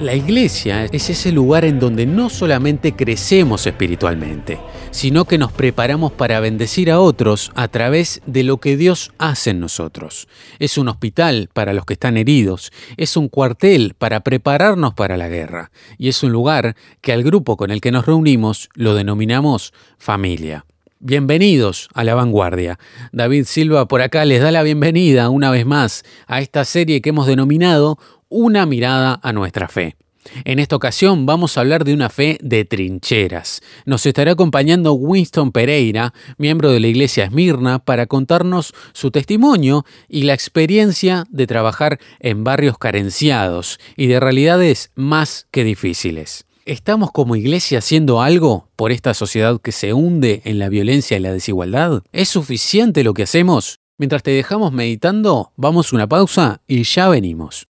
La iglesia es ese lugar en donde no solamente crecemos espiritualmente, sino que nos preparamos para bendecir a otros a través de lo que Dios hace en nosotros. Es un hospital para los que están heridos, es un cuartel para prepararnos para la guerra, y es un lugar que al grupo con el que nos reunimos lo denominamos familia. Bienvenidos a la vanguardia. David Silva por acá les da la bienvenida una vez más a esta serie que hemos denominado una mirada a nuestra fe. En esta ocasión vamos a hablar de una fe de trincheras. Nos estará acompañando Winston Pereira, miembro de la iglesia Esmirna, para contarnos su testimonio y la experiencia de trabajar en barrios carenciados y de realidades más que difíciles. ¿Estamos como iglesia haciendo algo por esta sociedad que se hunde en la violencia y la desigualdad? ¿Es suficiente lo que hacemos? Mientras te dejamos meditando, vamos una pausa y ya venimos.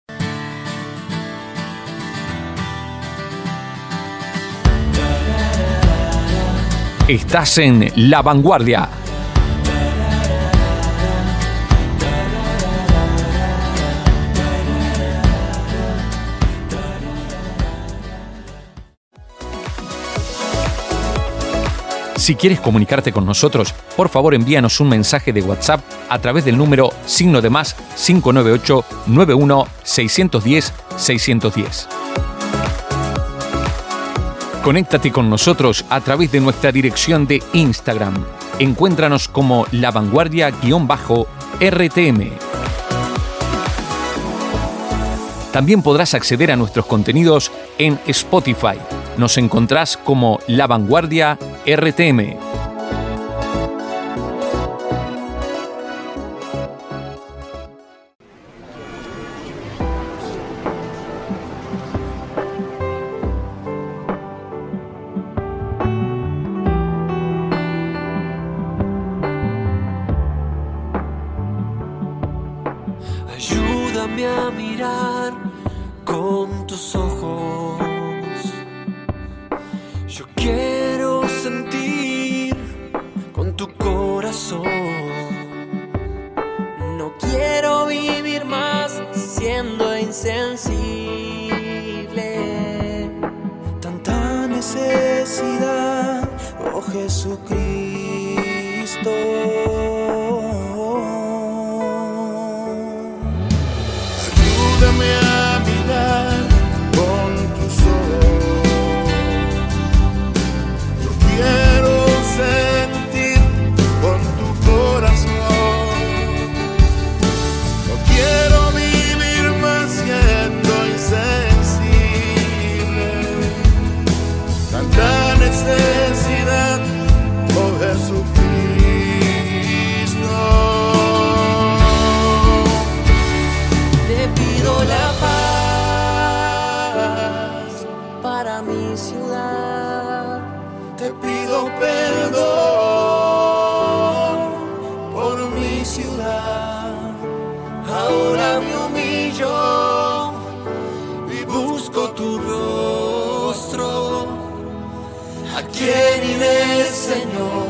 Estás en La Vanguardia. Si quieres comunicarte con nosotros, por favor envíanos un mensaje de WhatsApp a través del número signo de más 598 91 610 610. Conéctate con nosotros a través de nuestra dirección de Instagram. Encuéntranos como La Vanguardia-RTM. También podrás acceder a nuestros contenidos en Spotify. Nos encontrás como La Vanguardia RTM. Cristo. Señor,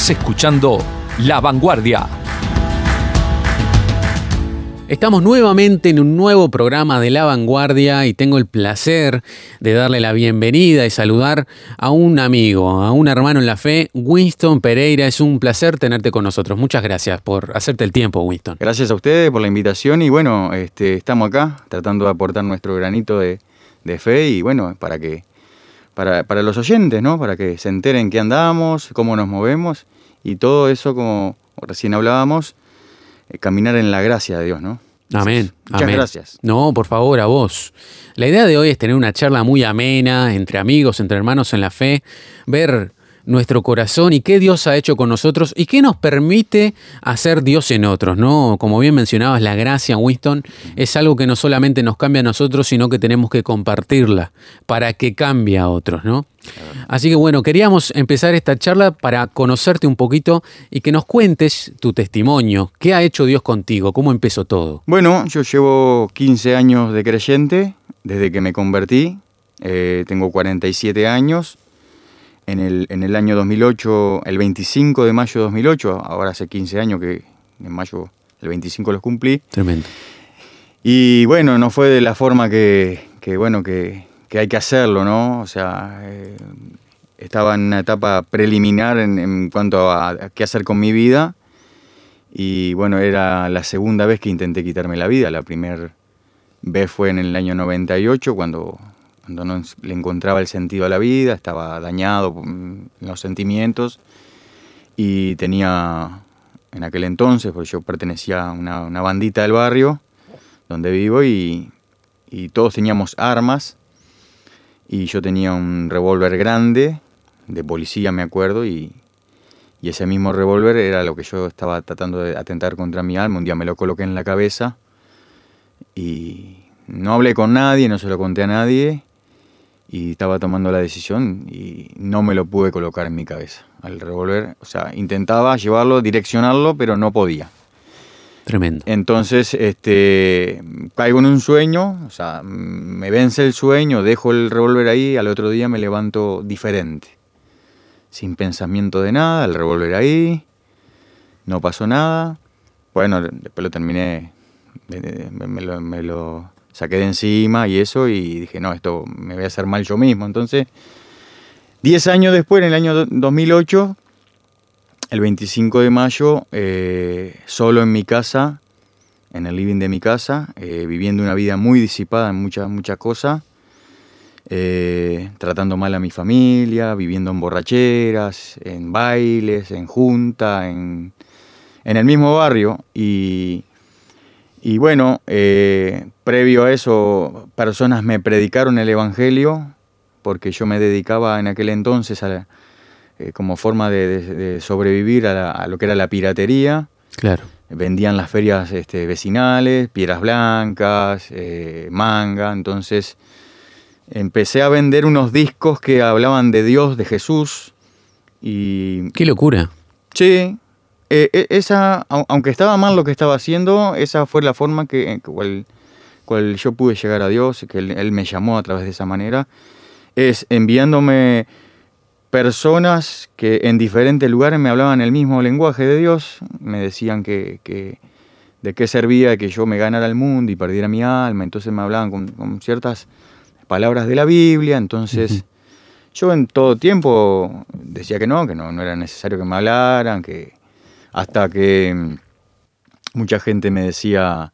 Estás escuchando La Vanguardia. Estamos nuevamente en un nuevo programa de La Vanguardia y tengo el placer de darle la bienvenida y saludar a un amigo, a un hermano en la fe, Winston Pereira. Es un placer tenerte con nosotros. Muchas gracias por hacerte el tiempo, Winston. Gracias a ustedes por la invitación y bueno, este, estamos acá tratando de aportar nuestro granito de, de fe y bueno, para que para, para los oyentes, ¿no? Para que se enteren qué andamos, cómo nos movemos y todo eso, como recién hablábamos, eh, caminar en la gracia de Dios, ¿no? Amén. Muchas amén. gracias. No, por favor, a vos. La idea de hoy es tener una charla muy amena, entre amigos, entre hermanos en la fe, ver nuestro corazón y qué Dios ha hecho con nosotros y qué nos permite hacer Dios en otros, ¿no? Como bien mencionabas, la gracia, Winston, es algo que no solamente nos cambia a nosotros, sino que tenemos que compartirla para que cambie a otros, ¿no? Así que bueno, queríamos empezar esta charla para conocerte un poquito y que nos cuentes tu testimonio. ¿Qué ha hecho Dios contigo? ¿Cómo empezó todo? Bueno, yo llevo 15 años de creyente desde que me convertí. Eh, tengo 47 años. En el, en el año 2008, el 25 de mayo de 2008, ahora hace 15 años que en mayo, el 25 los cumplí. Tremendo. Y bueno, no fue de la forma que, que, bueno, que, que hay que hacerlo, ¿no? O sea, eh, estaba en una etapa preliminar en, en cuanto a, a qué hacer con mi vida. Y bueno, era la segunda vez que intenté quitarme la vida. La primera vez fue en el año 98, cuando, cuando no le encontraba el sentido a la vida, estaba dañado mm, en los sentimientos. Y tenía, en aquel entonces, pues yo pertenecía a una, bandita del barrio donde vivo y, todos teníamos armas. Y yo tenía un revólver grande, de policía me acuerdo, y ese mismo revólver era lo que yo estaba tratando de atentar contra mi alma. Un día me lo coloqué en la cabeza y no hablé con nadie, no se lo conté a nadie y estaba tomando la decisión y no me lo pude colocar en mi cabeza al revólver. O sea, intentaba llevarlo, direccionarlo, pero no podía. Tremendo. Entonces, este, caigo en un sueño, o sea, me vence el sueño, dejo el revólver ahí, al otro día me levanto diferente, sin pensamiento de nada, el revólver ahí, no pasó nada. Bueno, después lo terminé, lo, me lo saqué de encima y eso, y dije, no, esto me voy a hacer mal yo mismo. Entonces, 10 años después, en el año do- 2008, el 25 de mayo, eh, solo en mi casa, en el living de mi casa, eh, viviendo una vida muy disipada en muchas muchas cosas, eh, tratando mal a mi familia, viviendo en borracheras, en bailes, en junta, en, en el mismo barrio. Y, y bueno, eh, previo a eso, personas me predicaron el Evangelio, porque yo me dedicaba en aquel entonces a la- eh, como forma de, de- de sobrevivir a, la- a lo que era la piratería. Claro. Vendían las ferias este, vecinales, piedras blancas, eh, manga. Entonces empecé a vender unos discos que hablaban de Dios, de Jesús. Y Qué locura. sí, eh, eh, esa, au- aunque estaba mal lo que estaba haciendo, esa fue la forma que, en cual, cual yo pude llegar a Dios, que él, él me llamó a través de esa manera, es enviándome personas que en diferentes lugares me hablaban el mismo lenguaje de Dios, me decían que, que- de qué servía que yo me ganara el mundo y perdiera mi alma, entonces me hablaban con, con ciertas palabras de la Biblia, entonces yo en todo tiempo decía que no, que no, no era necesario que me hablaran, que hasta que mm, mucha gente me decía,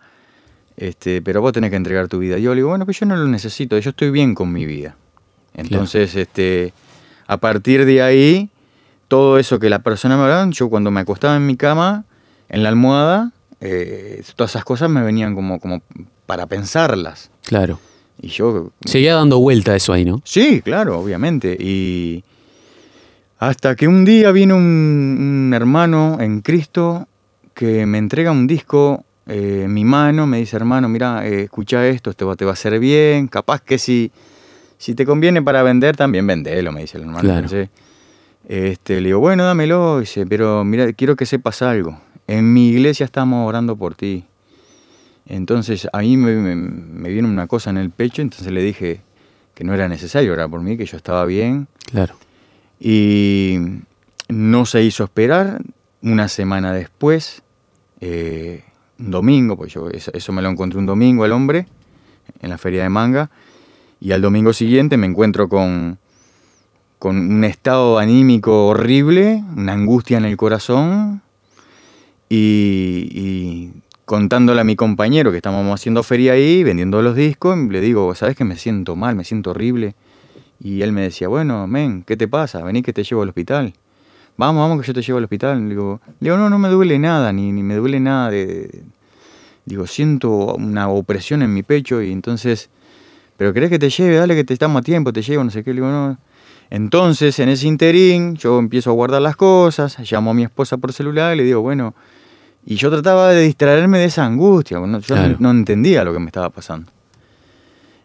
este, pero vos tenés que entregar tu vida. Y yo le digo, bueno, pues yo no lo necesito, yo estoy bien con mi vida. Entonces, este, a partir de ahí, todo eso que la persona me hablaba, yo cuando me acostaba en mi cama, en la almohada, eh, todas esas cosas me venían como, como para pensarlas. Claro. Y yo Seguía dando vuelta eso ahí, ¿no? Sí, claro, obviamente. Y hasta que un día vino un, un hermano en Cristo que me entrega un disco eh, en mi mano, me dice, hermano, mira, eh, escucha esto, te va, te va a hacer bien, capaz que si, si te conviene para vender, también vendelo, me dice el hermano. Claro. Entonces, este, le digo, bueno, dámelo, dice, pero mira, quiero que sepas algo. En mi iglesia estamos orando por ti. Entonces a mí me, me, me vino una cosa en el pecho, entonces le dije que no era necesario orar por mí, que yo estaba bien. Claro. Y no se hizo esperar. Una semana después, eh, un domingo, pues yo eso, me lo encontré un domingo el hombre, en la feria de manga, y al domingo siguiente me encuentro con, con un estado anímico horrible, una angustia en el corazón, y, y contándole a mi compañero que estábamos haciendo feria ahí, vendiendo los discos, le digo, ¿sabes que me siento mal, me siento horrible? Y él me decía, bueno, men, ¿qué te pasa? Vení que te llevo al hospital. Vamos, vamos que yo te llevo al hospital. Le digo, digo no, no me duele nada, ni, ni me duele nada de... Digo, siento una opresión en mi pecho y entonces, pero querés que te lleve, dale que te estamos a tiempo, te llevo, no sé qué. Le digo, no. Entonces, en ese interín, yo empiezo a guardar las cosas, llamo a mi esposa por celular y le digo, bueno, y yo trataba de distraerme de esa angustia, yo Claro. no, no entendía lo que me estaba pasando.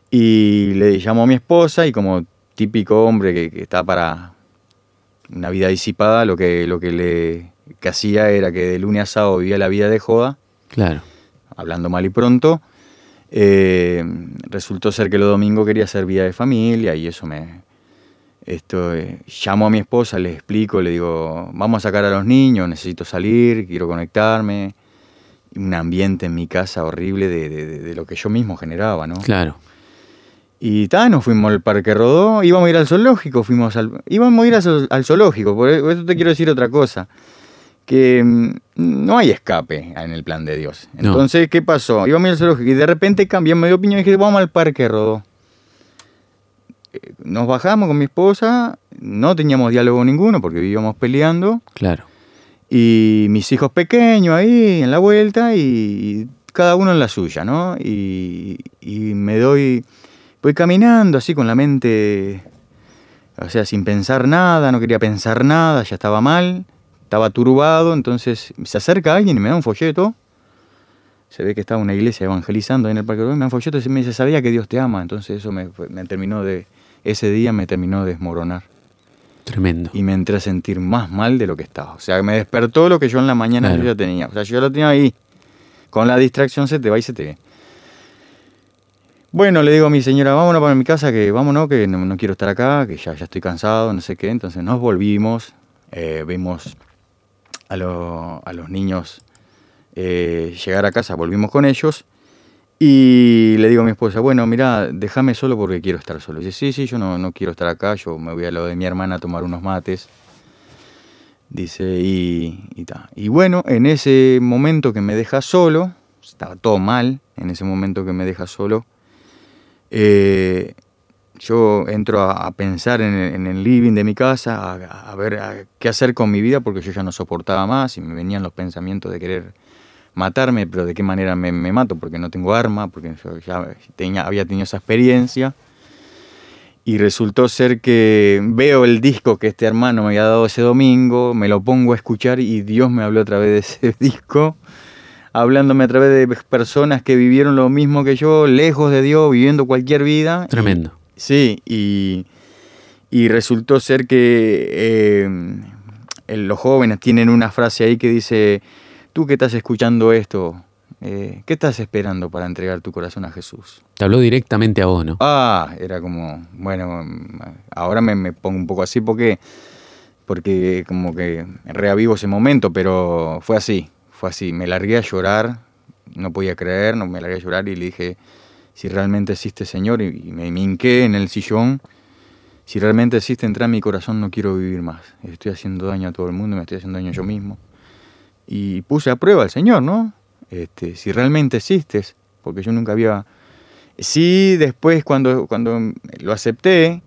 Y le llamo a mi esposa y como típico hombre que, que está para una vida disipada, lo que, lo que le que hacía era que de lunes a sábado vivía la vida de joda, Claro. hablando mal y pronto. Eh, resultó ser que los domingos quería hacer vida de familia y eso me... Esto, eh, llamo a mi esposa, le explico, le digo, vamos a sacar a los niños, necesito salir, quiero conectarme. Un ambiente en mi casa horrible de, de- de- de lo que yo mismo generaba, ¿no? Claro. Y ta, nos fuimos al Parque Rodó, íbamos a ir al zoológico, fuimos al, íbamos a ir al, zo- al zoológico, por e, eso te quiero decir otra cosa, que mm, no hay escape en el plan de Dios. No. Entonces, ¿qué pasó? Íbamos a ir al zoológico y de repente cambiamos de opinión y dije, vamos al Parque Rodó. Eh, Nos bajamos con mi esposa, no teníamos diálogo ninguno porque vivíamos peleando, Claro. y mis hijos pequeños ahí en la vuelta y cada uno en la suya, ¿no? Y, y me doy, voy caminando así con la mente, o sea, sin pensar nada, no quería pensar nada, ya estaba mal, estaba turbado, entonces se acerca alguien y me da un folleto. Se ve que estaba una iglesia evangelizando ahí en el Parque me da un folleto y me dice, sabía que Dios te ama, entonces eso me, me terminó de, ese día me terminó de desmoronar Tremendo. y me entré a sentir más mal de lo que estaba. O sea, me despertó lo que yo en la mañana Claro. yo ya tenía. O sea, yo lo tenía ahí. Con la distracción se te va y se te ve. Bueno, le digo a mi señora, vámonos para mi casa, que vámonos, que no, quiero estar acá, que ya, ya estoy cansado, no sé qué. Entonces nos volvimos, eh, vimos a, lo- a los niños eh, llegar a casa, volvimos con ellos. Y le digo a mi esposa, bueno, mira, déjame solo porque quiero estar solo. Dice, sí, sí, yo no, no quiero estar acá, yo me voy a lo de mi hermana a tomar unos mates. Dice, y, y. Y bueno, en ese momento que me deja solo, estaba todo mal, en ese momento que me deja solo, eh, yo entro a, pensar en el, living de mi casa, a, ver qué hacer con mi vida, porque yo ya no soportaba más y me venían los pensamientos de querer matarme, pero de qué manera me, me mato, porque no tengo arma, porque yo ya tenía, había tenido esa experiencia. Y resultó ser que veo el disco que este hermano me había dado ese domingo, me lo pongo a escuchar y Dios me habló a través de ese disco, hablándome a través de personas que vivieron lo mismo que yo, lejos de Dios, viviendo cualquier vida. Tremendo. Sí, y, y resultó ser que eh, el- los jóvenes tienen una frase ahí que dice, tú que estás escuchando esto, eh, ¿qué estás esperando para entregar tu corazón a Jesús? Te habló directamente a vos, ¿no? Ah, era como, bueno, ahora me, me pongo un poco así porque, porque como que reavivo ese momento, pero fue así, fue así. Me largué a llorar, no podía creer, no me largué a llorar y le dije, si realmente existe Señor, y me, me hinqué en el sillón, si realmente existe, entra en mi corazón, no quiero vivir más. Estoy haciendo daño a todo el mundo, me estoy haciendo daño yo mismo. Y puse a prueba al Señor, ¿no? Este, si realmente existes, porque yo nunca había... Sí, después cuando, cuando lo acepté,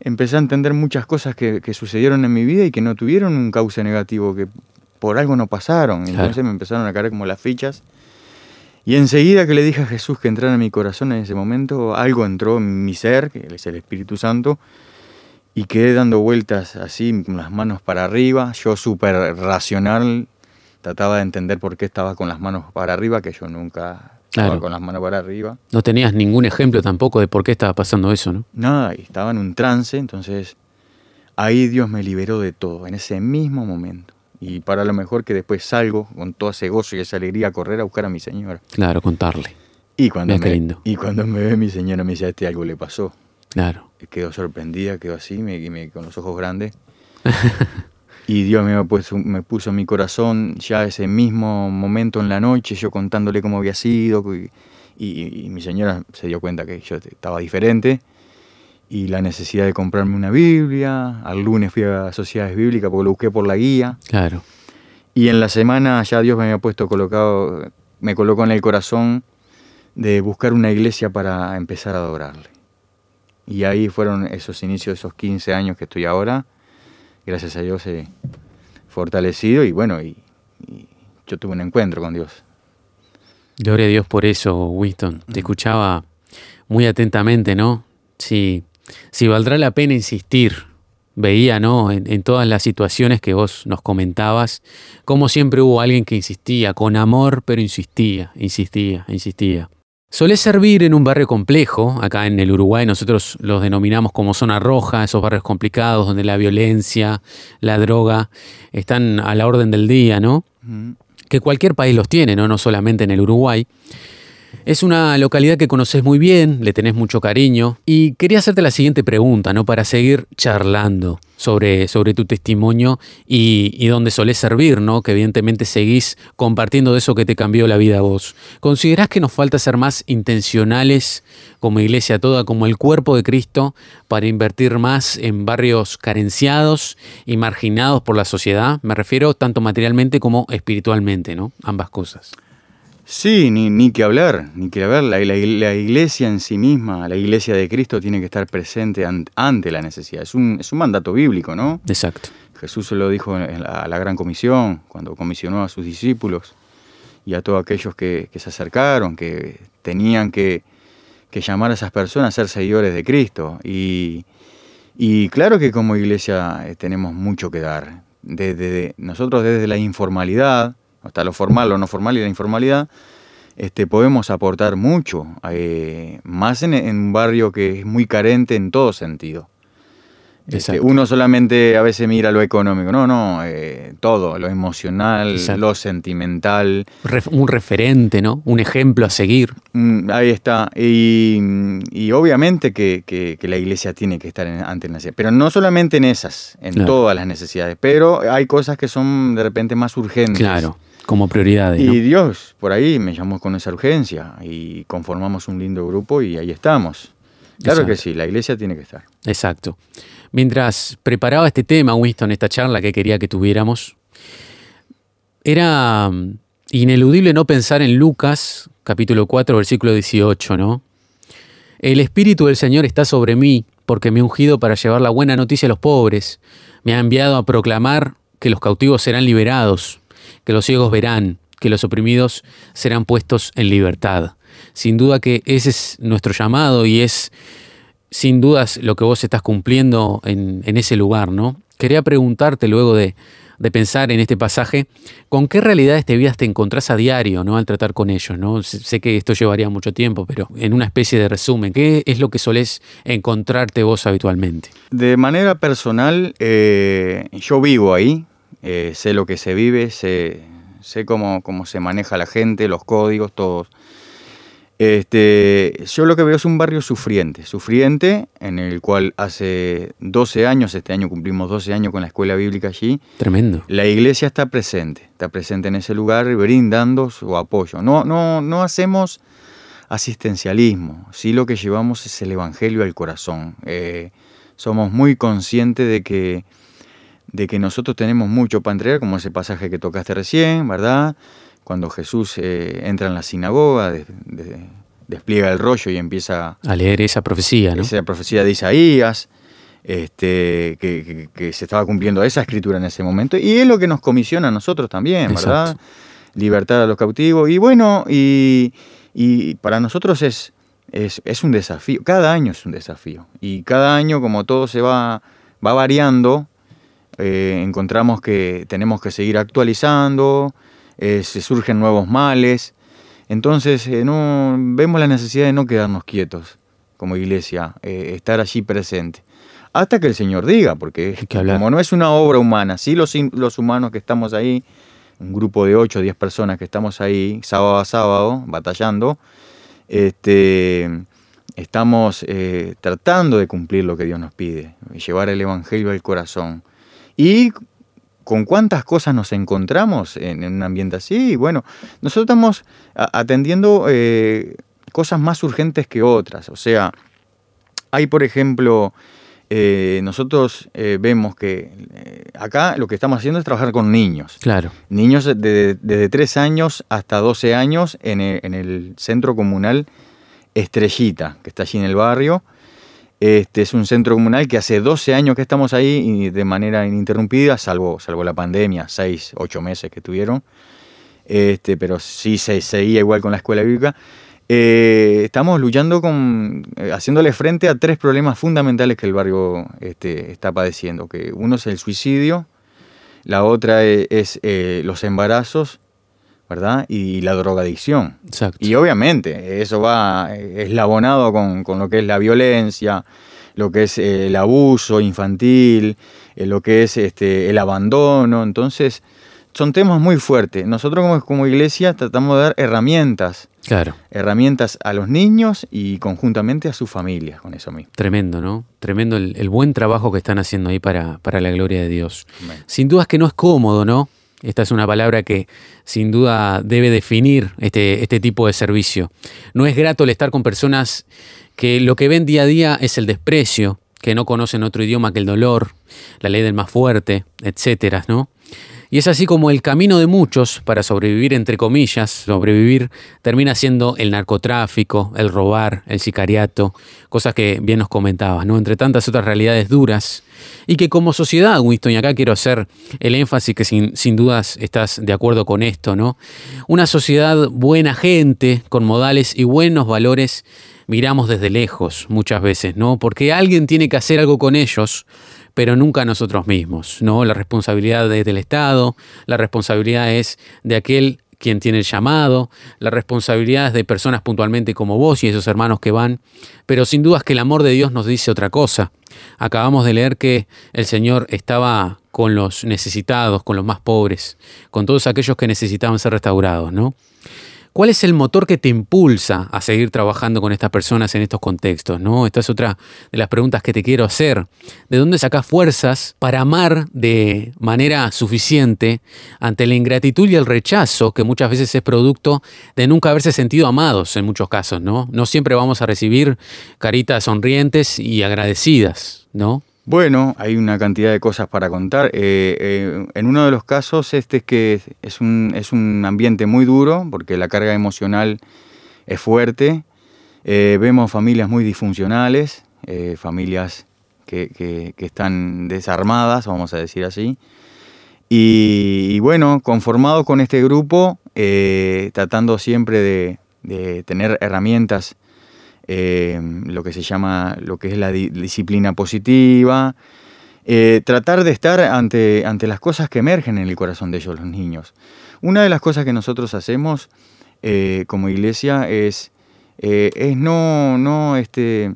empecé a entender muchas cosas que, que sucedieron en mi vida y que no tuvieron un cauce negativo, que por algo no pasaron. Claro. Entonces me empezaron a caer como las fichas. Y enseguida que le dije a Jesús que entrara en mi corazón en ese momento, algo entró en mi ser, que es el Espíritu Santo, y quedé dando vueltas así, con las manos para arriba. Yo súper racional, trataba de entender por qué estaba con las manos para arriba, que yo nunca estaba con las manos para arriba. No tenías ningún ejemplo tampoco de por qué estaba pasando eso, ¿no? Nada, estaba en un trance, entonces ahí Dios me liberó de todo, en ese mismo momento. Y para lo mejor que después salgo con todo ese gozo y esa alegría a correr a buscar a mi señora. Claro, contarle. Y cuando, Mira qué me, lindo. y cuando me ve mi señora me dice, a este algo le pasó. Claro. Quedó sorprendida, quedó así, me, me- con los ojos grandes. Y Dios me, puso, me puso en mi corazón ya ese mismo momento en la noche, yo contándole cómo había sido, y, y- y mi señora se dio cuenta que yo estaba diferente, y la necesidad de comprarme una Biblia, al lunes fui a Sociedades Bíblicas porque lo busqué por la guía, Claro. y en la semana ya Dios me había puesto colocado, me colocó en el corazón de buscar una iglesia para empezar a adorarle. Y ahí fueron esos inicios, esos 15 años que estoy ahora. Gracias a Dios he fortalecido y bueno, y, y yo tuve un encuentro con Dios. Gloria a Dios por eso, Winston. Te escuchaba muy atentamente, ¿no? Si, si valdrá la pena insistir. Veía, ¿no? En, en todas las situaciones que vos nos comentabas, como siempre hubo alguien que insistía, con amor, pero insistía, insistía, insistía. Solés servir en un barrio complejo, acá en el Uruguay nosotros los denominamos como zona roja, esos barrios complicados donde la violencia, la droga están a la orden del día, ¿no? que cualquier país los tiene, ¿no? no solamente en el Uruguay. Es una localidad que conoces muy bien, le tenés mucho cariño y quería hacerte la siguiente pregunta, ¿no? Para seguir charlando sobre, sobre tu testimonio y, dónde solés servir, ¿no? Que evidentemente seguís compartiendo de eso que te cambió la vida a vos. ¿Considerás que nos falta ser más intencionales como iglesia toda, como el cuerpo de Cristo, para invertir más en barrios carenciados y marginados por la sociedad? Me refiero tanto materialmente como espiritualmente, ¿no? Ambas cosas. Sí, ni, ni que hablar, ni que hablar. La, la- la iglesia en sí misma, la iglesia de Cristo tiene que estar presente an- ante la necesidad. Es un, es un mandato bíblico, ¿no? Exacto. Jesús se lo dijo en la, a la gran comisión, cuando comisionó a sus discípulos y a todos aquellos que, que se acercaron, que tenían que, que llamar a esas personas a ser seguidores de Cristo. Y, y claro que como iglesia eh, tenemos mucho que dar. Desde, nosotros desde la informalidad, hasta lo formal, lo no formal y la informalidad, este, podemos aportar mucho, eh, más en, en un barrio que es muy carente en todo sentido. Este, uno solamente a veces mira lo económico, no, no, eh, todo, lo emocional, Exacto. lo sentimental, un referente, ¿no? Un ejemplo a seguir. Mm, ahí está. Y, y obviamente que, que- que la iglesia tiene que estar en- ante la necesidad, pero no solamente en esas, en Claro. todas las necesidades, pero hay cosas que son de repente más urgentes. Claro, como prioridades, ¿no? Y Dios por ahí me llamó con esa urgencia y conformamos un lindo grupo y ahí estamos. Claro que sí, la iglesia tiene que estar. Exacto. Mientras preparaba este tema, Winston, esta charla que quería que tuviéramos, era mm, ineludible no pensar en Lucas, capítulo 4, versículo 18, ¿no? El Espíritu del Señor está sobre mí, porque me ha ungido para llevar la buena noticia a los pobres. Me ha enviado a proclamar que los cautivos serán liberados, que los ciegos verán, que los oprimidos serán puestos en libertad. Sin duda que ese es nuestro llamado y es sin dudas lo que vos estás cumpliendo en, ese lugar, ¿no? Quería preguntarte luego de, pensar en este pasaje, ¿con qué realidades de vidas te encontrás a diario, ¿no? Al tratar con ellos, ¿no? Sé sé que esto llevaría mucho tiempo, pero en una especie de resumen, ¿qué es lo que solés encontrarte vos habitualmente? De manera personal, eh, yo vivo ahí, eh, sé lo que se vive, sé, sé cómo, cómo se maneja la gente, los códigos, todos. Este, yo lo que veo es un barrio sufriente, sufriente en el cual hace 12 años, este año cumplimos 12 años con la escuela bíblica allí, Tremendo. la iglesia está presente, está presente en ese lugar brindando su apoyo. No, no, no hacemos asistencialismo, sí lo que llevamos es el evangelio al corazón. Eh, somos muy conscientes de que, de que nosotros tenemos mucho para entregar, como ese pasaje que tocaste recién, ¿verdad? Cuando Jesús eh, entra en la sinagoga, de- de- despliega el rollo y empieza A leer esa profecía, ¿no? esa profecía de Isaías, este, que, que- que se estaba cumpliendo esa escritura en ese momento, y es lo que nos comisiona a nosotros también, ¿verdad? Exacto. Libertad a los cautivos, y bueno, y, y para nosotros es, es, es un desafío, cada año es un desafío, y cada año como todo se va, va variando, eh, encontramos que tenemos que seguir actualizando, eh, se surgen nuevos males, entonces eh, no, vemos la necesidad de no quedarnos quietos como iglesia, estar allí presente. Hasta que el Señor diga, porque como no es una obra humana, sí los, humanos que estamos ahí, un grupo de 8 o 10 personas que estamos ahí sábado a sábado batallando, este, estamos eh, tratando de cumplir lo que Dios nos pide, llevar el Evangelio al corazón. Y con cuántas cosas nos encontramos en, en un ambiente así. Bueno, nosotros estamos atendiendo eh, cosas más urgentes que otras. O sea, hay, por ejemplo, eh, nosotros eh, vemos que eh, acá lo que estamos haciendo es trabajar con niños. Claro. Niños de- desde 3 años hasta 12 años en el, en el centro comunal Estrellita, que está allí en el barrio. Este es un centro comunal que hace 12 años que estamos ahí y de manera ininterrumpida, salvo, salvo la pandemia, 6, 8 meses que tuvieron. Este, pero sí se seguía igual con la escuela bíblica. Eh, estamos luchando con, eh, haciéndole frente a tres problemas fundamentales que el barrio este, está padeciendo. Que uno es el suicidio, la otra e- es, eh, los embarazos, ¿verdad? Y la drogadicción. Exacto. Y obviamente eso va eh, eslabonado con, con lo que es la violencia, lo que es eh, el abuso infantil, eh, lo que es este, el abandono. Entonces, son temas muy fuertes. Nosotros como, como iglesia tratamos de dar herramientas, Claro. herramientas a los niños y conjuntamente a sus familias con eso mismo. Tremendo, ¿no? Tremendo el, el buen trabajo que están haciendo ahí para, para la gloria de Dios. Sin duda es que no es cómodo, ¿no? Esta es una palabra que sin duda debe definir este, este tipo de servicio. No es grato el estar con personas que lo que ven día a día es el desprecio, que no conocen otro idioma que el dolor, la ley del más fuerte, etcétera, ¿no? Y es así como el camino de muchos para sobrevivir, entre comillas, sobrevivir, termina siendo el narcotráfico, el robar, el sicariato, cosas que bien nos comentabas, ¿no? Entre tantas otras realidades duras. Y que como sociedad, Winston, y acá quiero hacer el énfasis que sin, sin dudas estás de acuerdo con esto, ¿no? Una sociedad buena gente, con modales y buenos valores, miramos desde lejos muchas veces, ¿no? Porque alguien tiene que hacer algo con ellos pero nunca nosotros mismos, ¿no? La responsabilidad es del Estado, la responsabilidad es de aquel quien tiene el llamado, la responsabilidad es de personas puntualmente como vos y esos hermanos que van, pero sin dudas que el amor de Dios nos dice otra cosa. Acabamos de leer que el Señor estaba con los necesitados, con los más pobres, con todos aquellos que necesitaban ser restaurados, ¿no? ¿Cuál es el motor que te impulsa a seguir trabajando con estas personas en estos contextos? ¿no? Esta es otra de las preguntas que te quiero hacer. ¿De dónde sacas fuerzas para amar de manera suficiente ante la ingratitud y el rechazo que muchas veces es producto de nunca haberse sentido amados en muchos casos? No, no siempre vamos a recibir caritas sonrientes y agradecidas, ¿no? Bueno, hay una cantidad de cosas para contar. Eh, eh, en uno de los casos, este es que es un, es un ambiente muy duro, porque la carga emocional es fuerte. Eh, vemos familias muy disfuncionales, familias que, que- están desarmadas, vamos a decir así. Y, bueno, conformado con este grupo, tratando siempre de tener herramientas eh, lo que se llama, lo que es la di- disciplina positiva, eh, tratar de estar ante, ante las cosas que emergen en el corazón de ellos, los niños. Una de las cosas que nosotros hacemos eh, como iglesia es, es no, no este,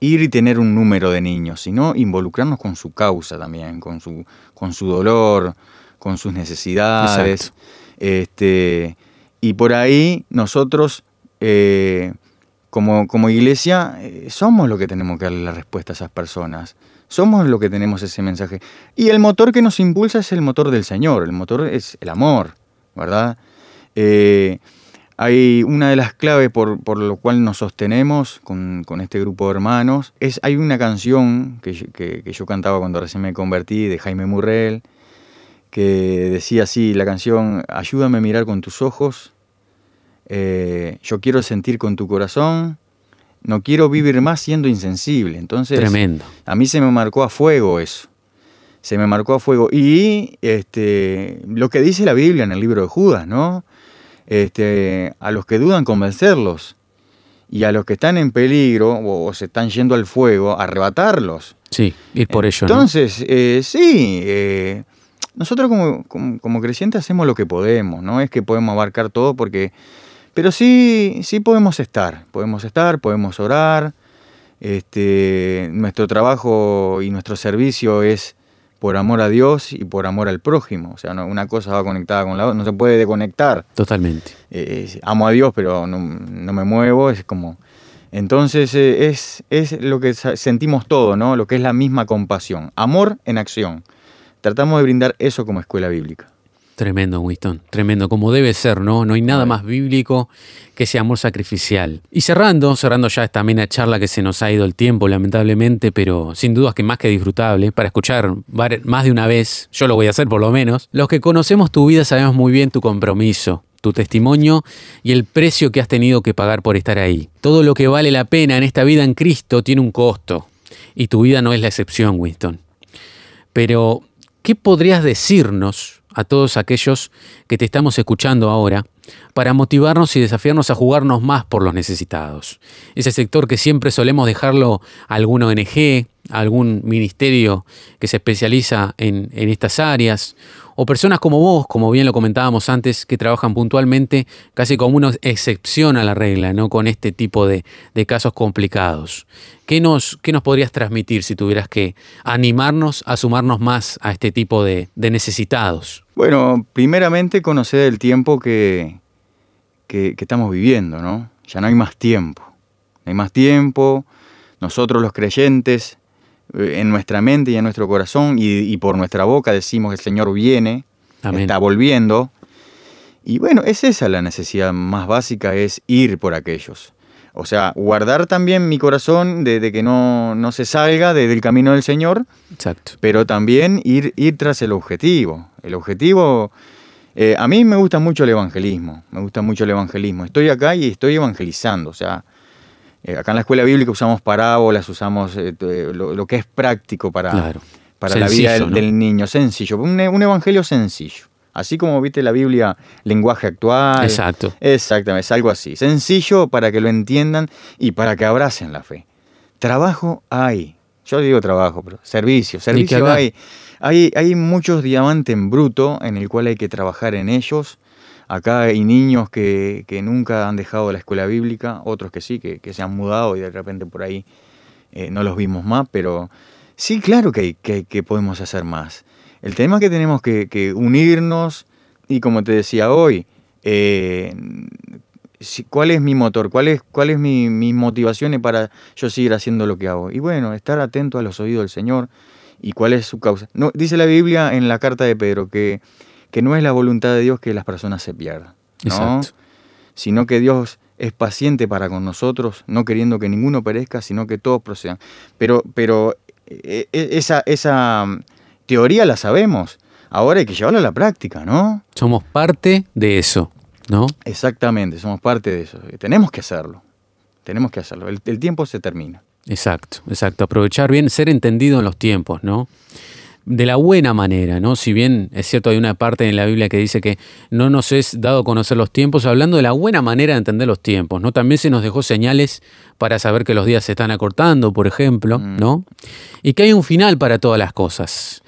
ir y tener un número de niños, sino involucrarnos con su causa también, con su, con su dolor, con sus necesidades. Exacto. Este, y por ahí nosotros, eh, como, como iglesia, eh, somos lo que tenemos que darle la respuesta a esas personas. Somos lo que tenemos ese mensaje. Y el motor que nos impulsa es el motor del Señor, el motor es el amor, ¿verdad? Eh, hay una de las claves por, por lo cual nos sostenemos con, con este grupo de hermanos. Es, hay una canción que, que- que yo cantaba cuando recién me convertí, de Jaime Murrell, que decía así, la canción, ayúdame a mirar con tus ojos, eh, yo quiero sentir con tu corazón, no quiero vivir más siendo insensible. Entonces, Tremendo. a mí se me marcó a fuego eso. Se me marcó a fuego. Y este, lo que dice la Biblia en el libro de Judas, ¿no? Este, a los que dudan convencerlos. Y a los que están en peligro o, o se están yendo al fuego, arrebatarlos. Sí, ir por ello, ¿no? Entonces, eh, sí, eh, nosotros como, como, como creyentes hacemos lo que podemos, no es que podemos abarcar todo porque, pero sí, sí podemos estar, podemos estar, podemos orar, este, nuestro trabajo y nuestro servicio es por amor a Dios y por amor al prójimo, o sea, no- una cosa va conectada con la otra, no se puede desconectar Totalmente. eh, amo a Dios, pero no, no me muevo, es como... Entonces eh, es, es lo que sentimos todo, ¿no? Lo que es la misma compasión. Amor en acción. tratamos de brindar eso como escuela bíblica. Tremendo, Winston, tremendo, como debe ser, ¿no? No hay nada más bíblico que ese amor sacrificial. Y cerrando, cerrando ya esta amena charla que se nos ha ido el tiempo, lamentablemente, pero sin dudas que más que disfrutable, para escuchar más de una vez, yo lo voy a hacer por lo menos, los que conocemos tu vida sabemos muy bien tu compromiso, tu testimonio y el precio que has tenido que pagar por estar ahí. Todo lo que vale la pena en esta vida en Cristo tiene un costo, y tu vida no es la excepción, Winston. Pero, ¿qué podrías decirnos a todos aquellos que te estamos escuchando ahora para motivarnos y desafiarnos a jugarnos más por los necesitados. Ese sector que siempre solemos dejarlo a algún ONG, a algún ministerio que se especializa en, en estas áreas, o personas como vos, como bien lo comentábamos antes, que trabajan puntualmente casi como una excepción a la regla, ¿no? Con este tipo de, de casos complicados. ¿Qué nos, ¿Qué nos podrías transmitir si tuvieras que animarnos a sumarnos más a este tipo de, de necesitados? Bueno, primeramente conocer el tiempo que, que, que estamos viviendo, ¿no? Ya no hay más tiempo. No hay más tiempo. Nosotros los creyentes eh, en nuestra mente y en nuestro corazón y, y, por nuestra boca decimos que el Señor viene, Amén. está volviendo. Y bueno, es esa la necesidad más básica, es ir por aquellos. O sea, guardar también mi corazón de, de que no, no, se salga de, del camino del Señor, Exacto. pero también ir, ir tras el objetivo. El objetivo, eh, a mí me gusta mucho el evangelismo, me gusta mucho el evangelismo. Estoy acá y estoy evangelizando, o sea, eh, acá en la escuela bíblica usamos parábolas, usamos eh, lo, lo, que es práctico para, claro. para la vida del, ¿no? del, niño, sencillo, un, un, evangelio sencillo. Así como viste la Biblia, lenguaje actual. Exacto. Exactamente, es algo así. Sencillo para que lo entiendan y para que abracen la fe. Trabajo hay. Yo digo trabajo, pero servicio. Servicio hay. hay. Hay muchos diamantes en bruto en el cual hay que trabajar en ellos Acá hay niños que, que, nunca han dejado la escuela bíblica, otros que sí, que, que se han mudado y de repente por ahí eh, no los vimos más, pero sí, claro que, hay, que, que podemos hacer más. El tema es que tenemos que, unirnos y como te decía hoy, eh, ¿cuál es mi motor? ¿Cuál es, cuál es mi, mis motivaciones para yo seguir haciendo lo que hago? Y bueno, estar atento a los oídos del Señor y cuál es su causa. No, dice la Biblia en la carta de Pedro que que no es la voluntad de Dios que las personas se pierdan, ¿no? Sino que Dios es paciente para con nosotros, no queriendo que ninguno perezca, sino que todos procedan. Pero, pero esa, esa teoría la sabemos, ahora hay que llevarla a la práctica, ¿no? Somos parte de eso, ¿no? Exactamente, somos parte de eso. Tenemos que hacerlo, tenemos que hacerlo. El, el tiempo se termina. Exacto, exacto. Aprovechar bien, ser entendido en los tiempos, ¿no? de la buena manera, ¿no? Si bien es cierto, hay una parte en la Biblia que dice que no nos es dado conocer los tiempos, hablando de la buena manera de entender los tiempos, ¿no? También se nos dejó señales para saber que los días se están acortando, por ejemplo, mm. ¿no? Y que hay un final para todas las cosas.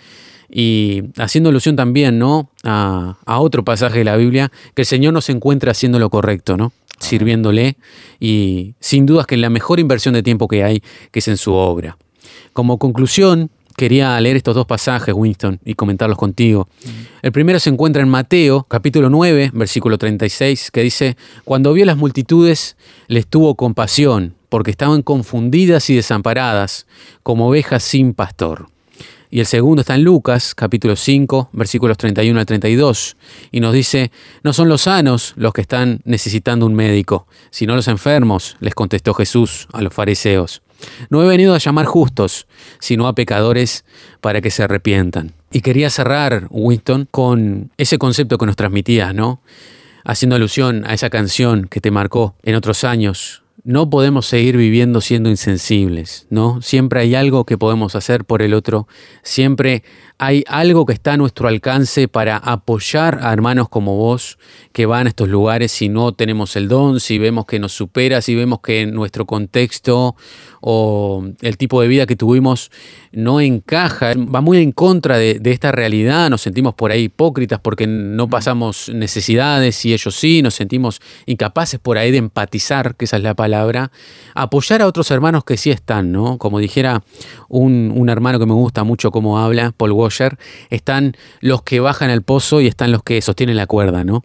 Y haciendo alusión también, ¿no? A, a otro pasaje de la Biblia, que el Señor nos encuentra haciendo lo correcto, ¿no? sirviéndole y sin dudas que es la mejor inversión de tiempo que hay, que es en su obra. Como conclusión, quería leer estos dos pasajes, Winston, y comentarlos contigo. El primero se encuentra en Mateo, capítulo 9, versículo 36, que dice, Cuando vio las multitudes, les tuvo compasión, porque estaban confundidas y desamparadas, como ovejas sin pastor. Y el segundo está en Lucas, capítulo 5, versículos 31 al 32, y nos dice, no son los sanos los que están necesitando un médico, sino los enfermos, les contestó Jesús a los fariseos. No he venido a llamar justos, sino a pecadores para que se arrepientan. Y quería cerrar, Winston, con ese concepto que nos transmitías, ¿no? Haciendo alusión a esa canción que te marcó en otros años, no podemos seguir viviendo siendo insensibles, ¿no? Siempre hay algo que podemos hacer por el otro, siempre hay algo que está a nuestro alcance para apoyar a hermanos como vos que van a estos lugares si no tenemos el don, si vemos que nos supera, si vemos que nuestro contexto o el tipo de vida que tuvimos no encaja, va muy en contra de, de, esta realidad, nos sentimos por ahí hipócritas porque no pasamos necesidades y ellos sí, nos sentimos incapaces por ahí de empatizar, que esa es la palabra, apoyar a otros hermanos que sí están, ¿no? Como dijera un, un hermano que me gusta mucho cómo habla, Paul Washer, están los que bajan al pozo y están los que sostienen la cuerda, ¿no?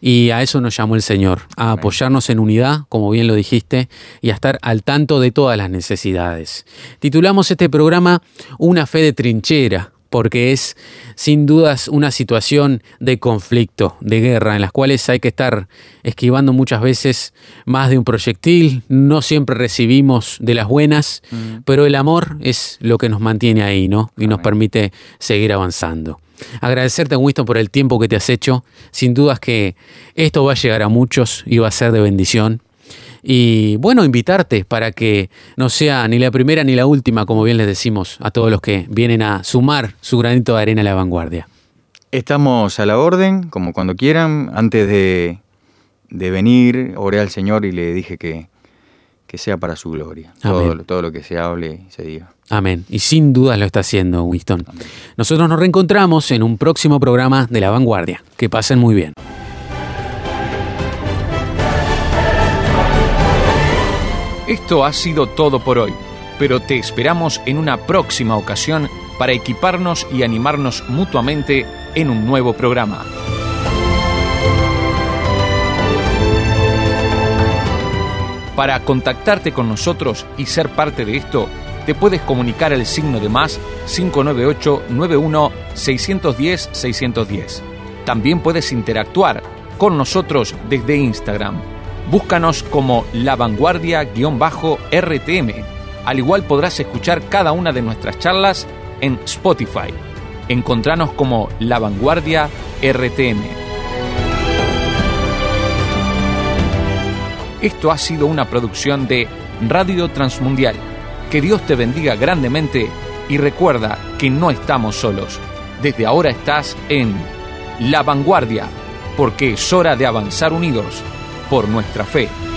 Y a eso nos llamó el Señor, a apoyarnos en unidad, como bien lo dijiste, y a estar al tanto de todas las necesidades. Titulamos este programa Una fe de trinchera, porque es sin dudas una situación de conflicto, de guerra, en las cuales hay que estar esquivando muchas veces más de un proyectil, no siempre recibimos de las buenas, pero el amor es lo que nos mantiene ahí, ¿no? Y nos permite seguir avanzando. Agradecerte, Winston, por el tiempo que te has hecho. Sin dudas que esto va a llegar a muchos y va a ser de bendición. Y bueno, invitarte para que no sea ni la primera ni la última, como bien les decimos a todos los que vienen a sumar su granito de arena a la vanguardia. Estamos a la orden, como cuando quieran. Antes de, de venir, oré al Señor y le dije que, que sea para su gloria. Todo, todo lo que se hable y se diga. Amén. Y sin dudas lo está haciendo Winston. Nosotros nos reencontramos en un próximo programa de La Vanguardia. Que pasen muy bien. Esto ha sido todo por hoy, pero te esperamos en una próxima ocasión para equiparnos y animarnos mutuamente en un nuevo programa. Para contactarte con nosotros y ser parte de esto, te puedes comunicar al signo de más 598 91 610 610. También puedes interactuar con nosotros desde Instagram. Búscanos como La Vanguardia-RTM. Al igual podrás escuchar cada una de nuestras charlas en Spotify. Encontranos como La Vanguardia RTM. Esto ha sido una producción de Radio Transmundial. Que Dios te bendiga grandemente y recuerda que no estamos solos. Desde ahora estás en La Vanguardia, porque es hora de avanzar unidos por nuestra fe.